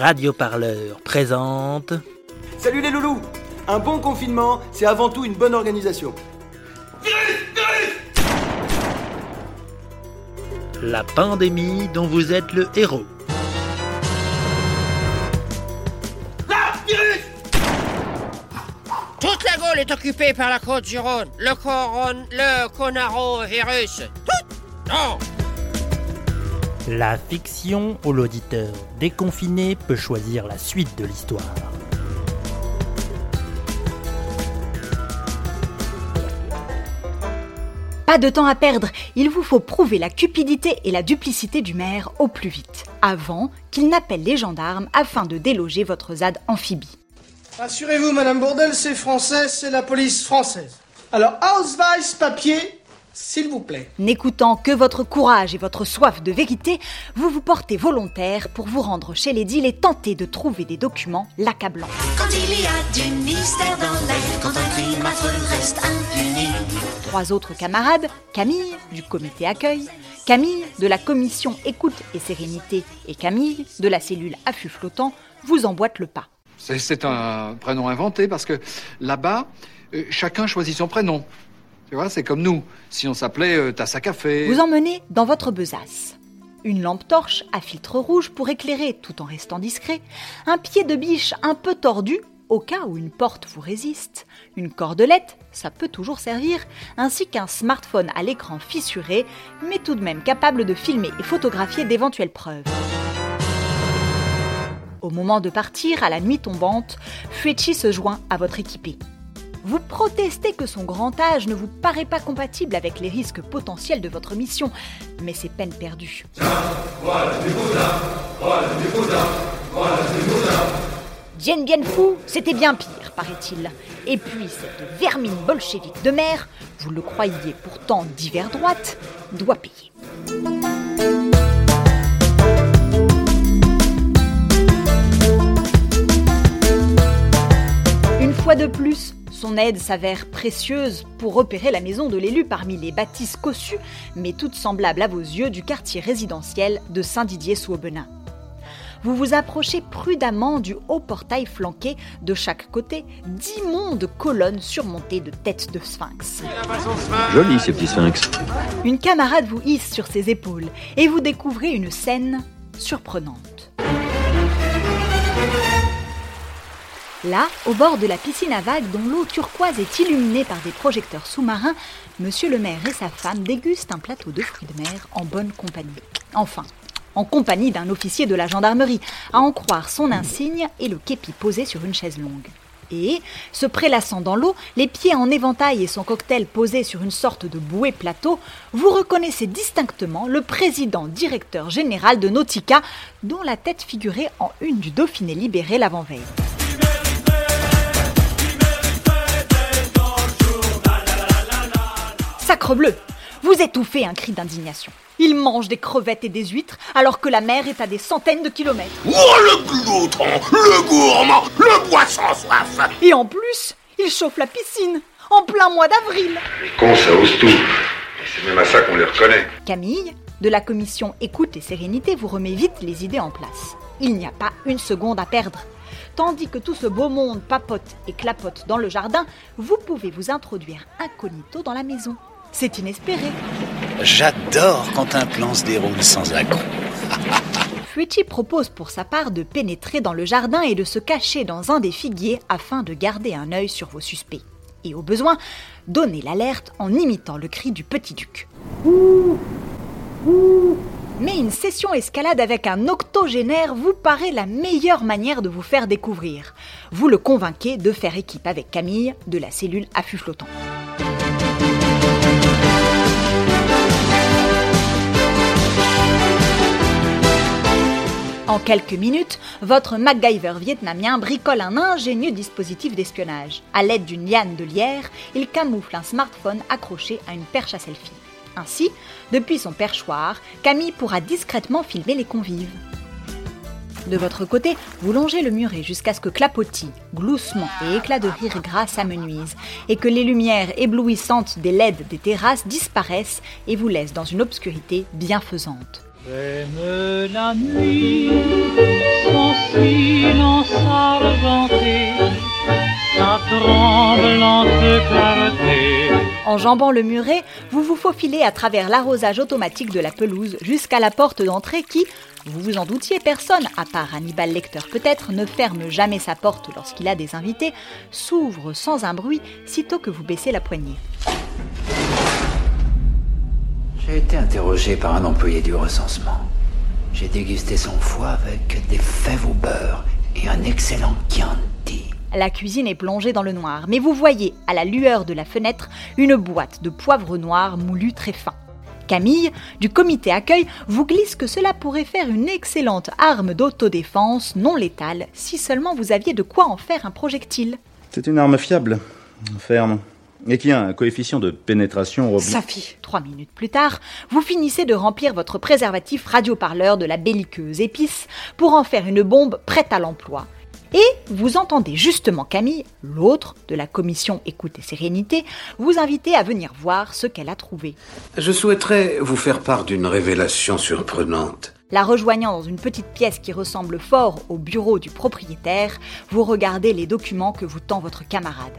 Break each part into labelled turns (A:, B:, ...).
A: radioparleur présente.
B: Salut les loulous Un bon confinement, c'est avant tout une bonne organisation.
A: La pandémie dont vous êtes le héros.
C: Toute la Gaule est occupée par la côte du Rhône. Le coron... le conarovirus. Tout Non
A: La fiction où l'auditeur déconfiné peut choisir la suite de l'histoire.
D: Pas de temps à perdre, il vous faut prouver la cupidité et la duplicité du maire au plus vite, avant qu'il n'appelle les gendarmes afin de déloger votre ZAD amphibie.
E: Rassurez-vous, Madame Bourdel, c'est français, c'est la police française. Alors, Ausweis, papier, s'il vous plaît.
D: N'écoutant que votre courage et votre soif de vérité, vous vous portez volontaire pour vous rendre chez les deals et tenter de trouver des documents l'accablants.
F: Quand il y a du mystère dans l'air, quand un crime affreux reste impuni.
D: Trois autres camarades, Camille, du comité accueil, Camille, de la commission écoute et sérénité, et Camille, de la cellule affût flottant, vous emboîtent le pas.
G: C'est- C'est un prénom inventé parce que là-bas, euh, chacun choisit son prénom. C'est comme nous. Si on s'appelait euh, Tasse à café.
D: Vous emmenez dans votre besace. Une lampe torche à filtre rouge pour éclairer tout en restant discret, un pied de biche un peu tordu au cas où une porte vous résiste, une cordelette, ça peut toujours servir, ainsi qu'un smartphone à l'écran fissuré, mais tout de même capable de filmer et photographier d'éventuelles preuves. Au moment de partir, à la nuit tombante, Fuechi se joint à votre équipée. Vous protestez que son grand âge ne vous paraît pas compatible avec les risques potentiels de votre mission, mais c'est peine perdue. Dien Bien c'était bien pire, paraît-il. Et puis cette vermine bolchevique de mer, vous le croyiez pourtant d'hiver droite, doit payer. Une fois de plus, son aide s'avère précieuse pour repérer la maison de l'élu parmi les bâtisses cossues, mais toutes semblables à vos yeux du quartier résidentiel de Saint-Didier-sous-Aubenas. Vous vous approchez prudemment du haut portail flanqué de chaque côté d'immondes colonnes surmontées de têtes de sphinx.
H: Joli ces petits sphinx.
D: Une camarade vous hisse sur ses épaules et vous découvrez une scène surprenante. Là, au bord de la piscine à vagues dont l'eau turquoise est illuminée par des projecteurs sous-marins, monsieur le maire et sa femme dégustent un plateau de fruits de mer en bonne compagnie. Enfin, en compagnie d'un officier de la gendarmerie, à en croire son insigne et le képi posé sur une chaise longue. Et, se prélassant dans l'eau, les pieds en éventail et son cocktail posé sur une sorte de bouée plateau, vous reconnaissez distinctement le président directeur général de Nautica, dont la tête figurait en une du Dauphiné libéré l'avant-veille. Sacrebleu Vous étouffez un cri d'indignation. Il mange des crevettes et des huîtres alors que la mer est à des centaines de kilomètres.
I: Oh le glouton, le gourmand, le boisson soif
D: Et en plus, il chauffe la piscine en plein mois d'avril.
J: Les cons, ça ose tout. C'est même à ça qu'on les reconnaît.
D: Camille, de la commission Écoute et Sérénité, vous remet vite les idées en place. Il n'y a pas une seconde à perdre. Tandis que tout ce beau monde papote et clapote dans le jardin, vous pouvez vous introduire incognito dans la maison. C'est inespéré.
H: J'adore quand un plan se déroule sans accroc.
D: Fuichi propose pour sa part de pénétrer dans le jardin et de se cacher dans un des figuiers afin de garder un œil sur vos suspects. Et au besoin, donner l'alerte en imitant le cri du petit duc. Mais une session escalade avec un octogénaire vous paraît la meilleure manière de vous faire découvrir. Vous le convainquez de faire équipe avec Camille de la cellule affût flottant. En quelques minutes, votre MacGyver vietnamien bricole un ingénieux dispositif d'espionnage. À l'aide d'une liane de lierre, il camoufle un smartphone accroché à une perche à selfie. Ainsi, depuis son perchoir, Camille pourra discrètement filmer les convives. De votre côté, vous longez le muret jusqu'à ce que clapotis, gloussements et éclats de rire gras s'amenuisent et que les lumières éblouissantes des LED des terrasses disparaissent et vous laissent dans une obscurité bienfaisante.
K: J'aime la nuit, son silence argenté, sa tremblante clarté.
D: Enjambant le muret, vous vous faufilez à travers l'arrosage automatique de la pelouse jusqu'à la porte d'entrée qui, vous vous en doutiez, personne, à part Hannibal Lecter peut-être, ne ferme jamais sa porte lorsqu'il a des invités, s'ouvre sans un bruit sitôt que vous baissez la poignée.
H: J'ai été interrogé par un employé du recensement. J'ai dégusté son foie avec des fèves au beurre et un excellent Chianti.
D: La cuisine est plongée dans le noir, mais vous voyez, à la lueur de la fenêtre, une boîte de poivre noir moulu très fin. Camille, du comité accueil, vous glisse que cela pourrait faire une excellente arme d'autodéfense non létale si seulement vous aviez de quoi en faire un projectile.
L: C'est une arme fiable, ferme, et qui a un coefficient de pénétration... au-
D: Safi. Trois minutes plus tard, vous finissez de remplir votre préservatif radioparleur de la belliqueuse épice pour en faire une bombe prête à l'emploi. Et vous entendez justement Camille, l'autre de la commission Écoute et Sérénité, vous inviter à venir voir ce qu'elle a trouvé.
M: Je souhaiterais vous faire part d'une révélation surprenante.
D: La rejoignant dans une petite pièce qui ressemble fort au bureau du propriétaire, vous regardez les documents que vous tend votre camarade.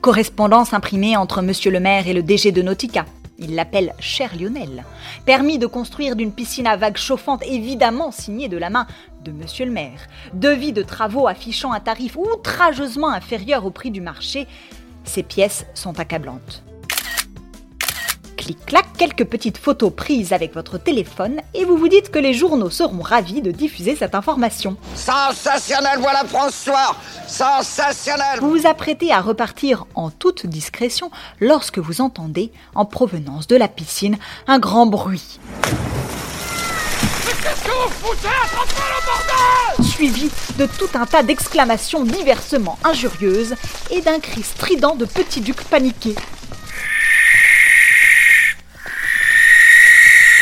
D: Correspondance imprimée entre Monsieur le maire et le DG de Nautica. Il l'appelle Cher Lionel. Permis de construire d'une piscine à vagues chauffante, évidemment signée de la main de Monsieur le maire. Devis de travaux affichant un tarif outrageusement inférieur au prix du marché. Ces pièces sont accablantes. Clic-clac, quelques petites photos prises avec votre téléphone et vous vous dites que les journaux seront ravis de diffuser cette information.
N: Sensationnel, voilà François. Sensationnel.
D: Vous vous apprêtez à repartir en toute discrétion lorsque vous entendez, en provenance de la piscine, un grand bruit, suivi de tout un tas d'exclamations diversement injurieuses et d'un cri strident de petit duc paniqué.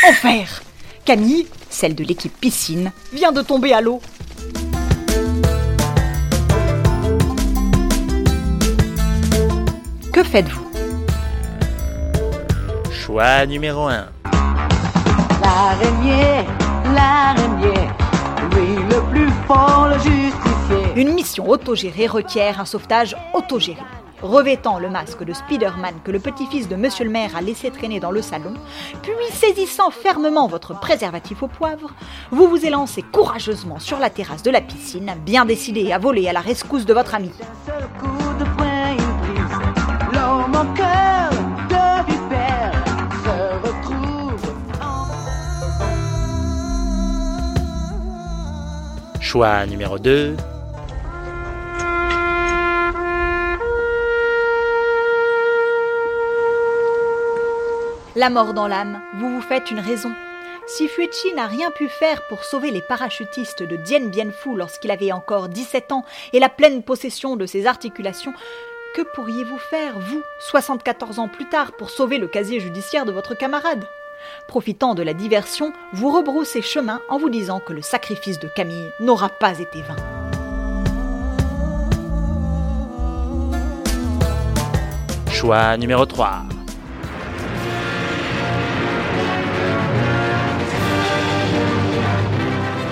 D: Enfer Camille, celle de l'équipe piscine, vient de tomber à l'eau. Que faites-vous?
A: Choix numéro 1.
K: L'araignée, l'araignée, lui le plus fort, le justicier.
D: Une mission autogérée requiert un sauvetage autogéré revêtant le masque de Spider-Man que le petit-fils de monsieur le maire a laissé traîner dans le salon, puis saisissant fermement votre préservatif au poivre, vous vous élancez courageusement sur la terrasse de la piscine, bien décidé à voler à la rescousse de votre ami.
A: Choix numéro 2,
D: La mort dans l'âme, vous vous faites une raison. Si Fuechi n'a rien pu faire pour sauver les parachutistes de Dien Bien Phu lorsqu'il avait encore 17 ans et la pleine possession de ses articulations, que pourriez-vous faire, vous, 74 ans plus tard, pour sauver le casier judiciaire de votre camarade? Profitant de la diversion, vous rebroussez chemin en vous disant que le sacrifice de Camille n'aura pas été vain.
A: Choix numéro 3.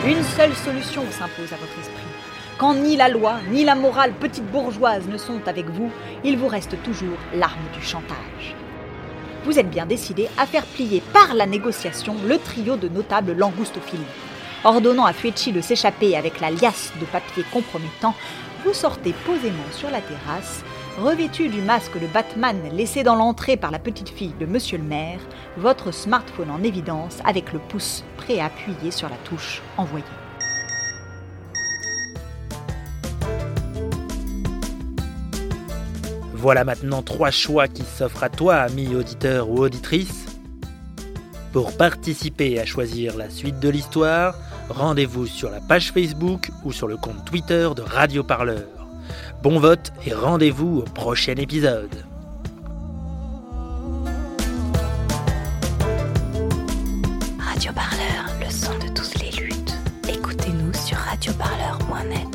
D: Une seule solution s'impose à votre esprit. Quand ni la loi, ni la morale petite bourgeoise ne sont avec vous, il vous reste toujours l'arme du chantage. Vous êtes bien décidé à faire plier par la négociation le trio de notables langoustophiles. Ordonnant à Fuechi de s'échapper avec la liasse de papier compromettant, vous sortez posément sur la terrasse, revêtu du masque de Batman laissé dans l'entrée par la petite fille de Monsieur le maire, votre smartphone en évidence avec le pouce prêt à appuyer sur la touche envoyer.
A: Voilà maintenant trois choix qui s'offrent à toi, ami auditeur ou auditrice. Pour participer à choisir la suite de l'histoire, rendez-vous sur la page Facebook ou sur le compte Twitter de Radio Parleur. Bon vote et rendez-vous au prochain épisode.
O: Radio Parleur, le son de toutes les luttes. Écoutez-nous sur radioparleur.net.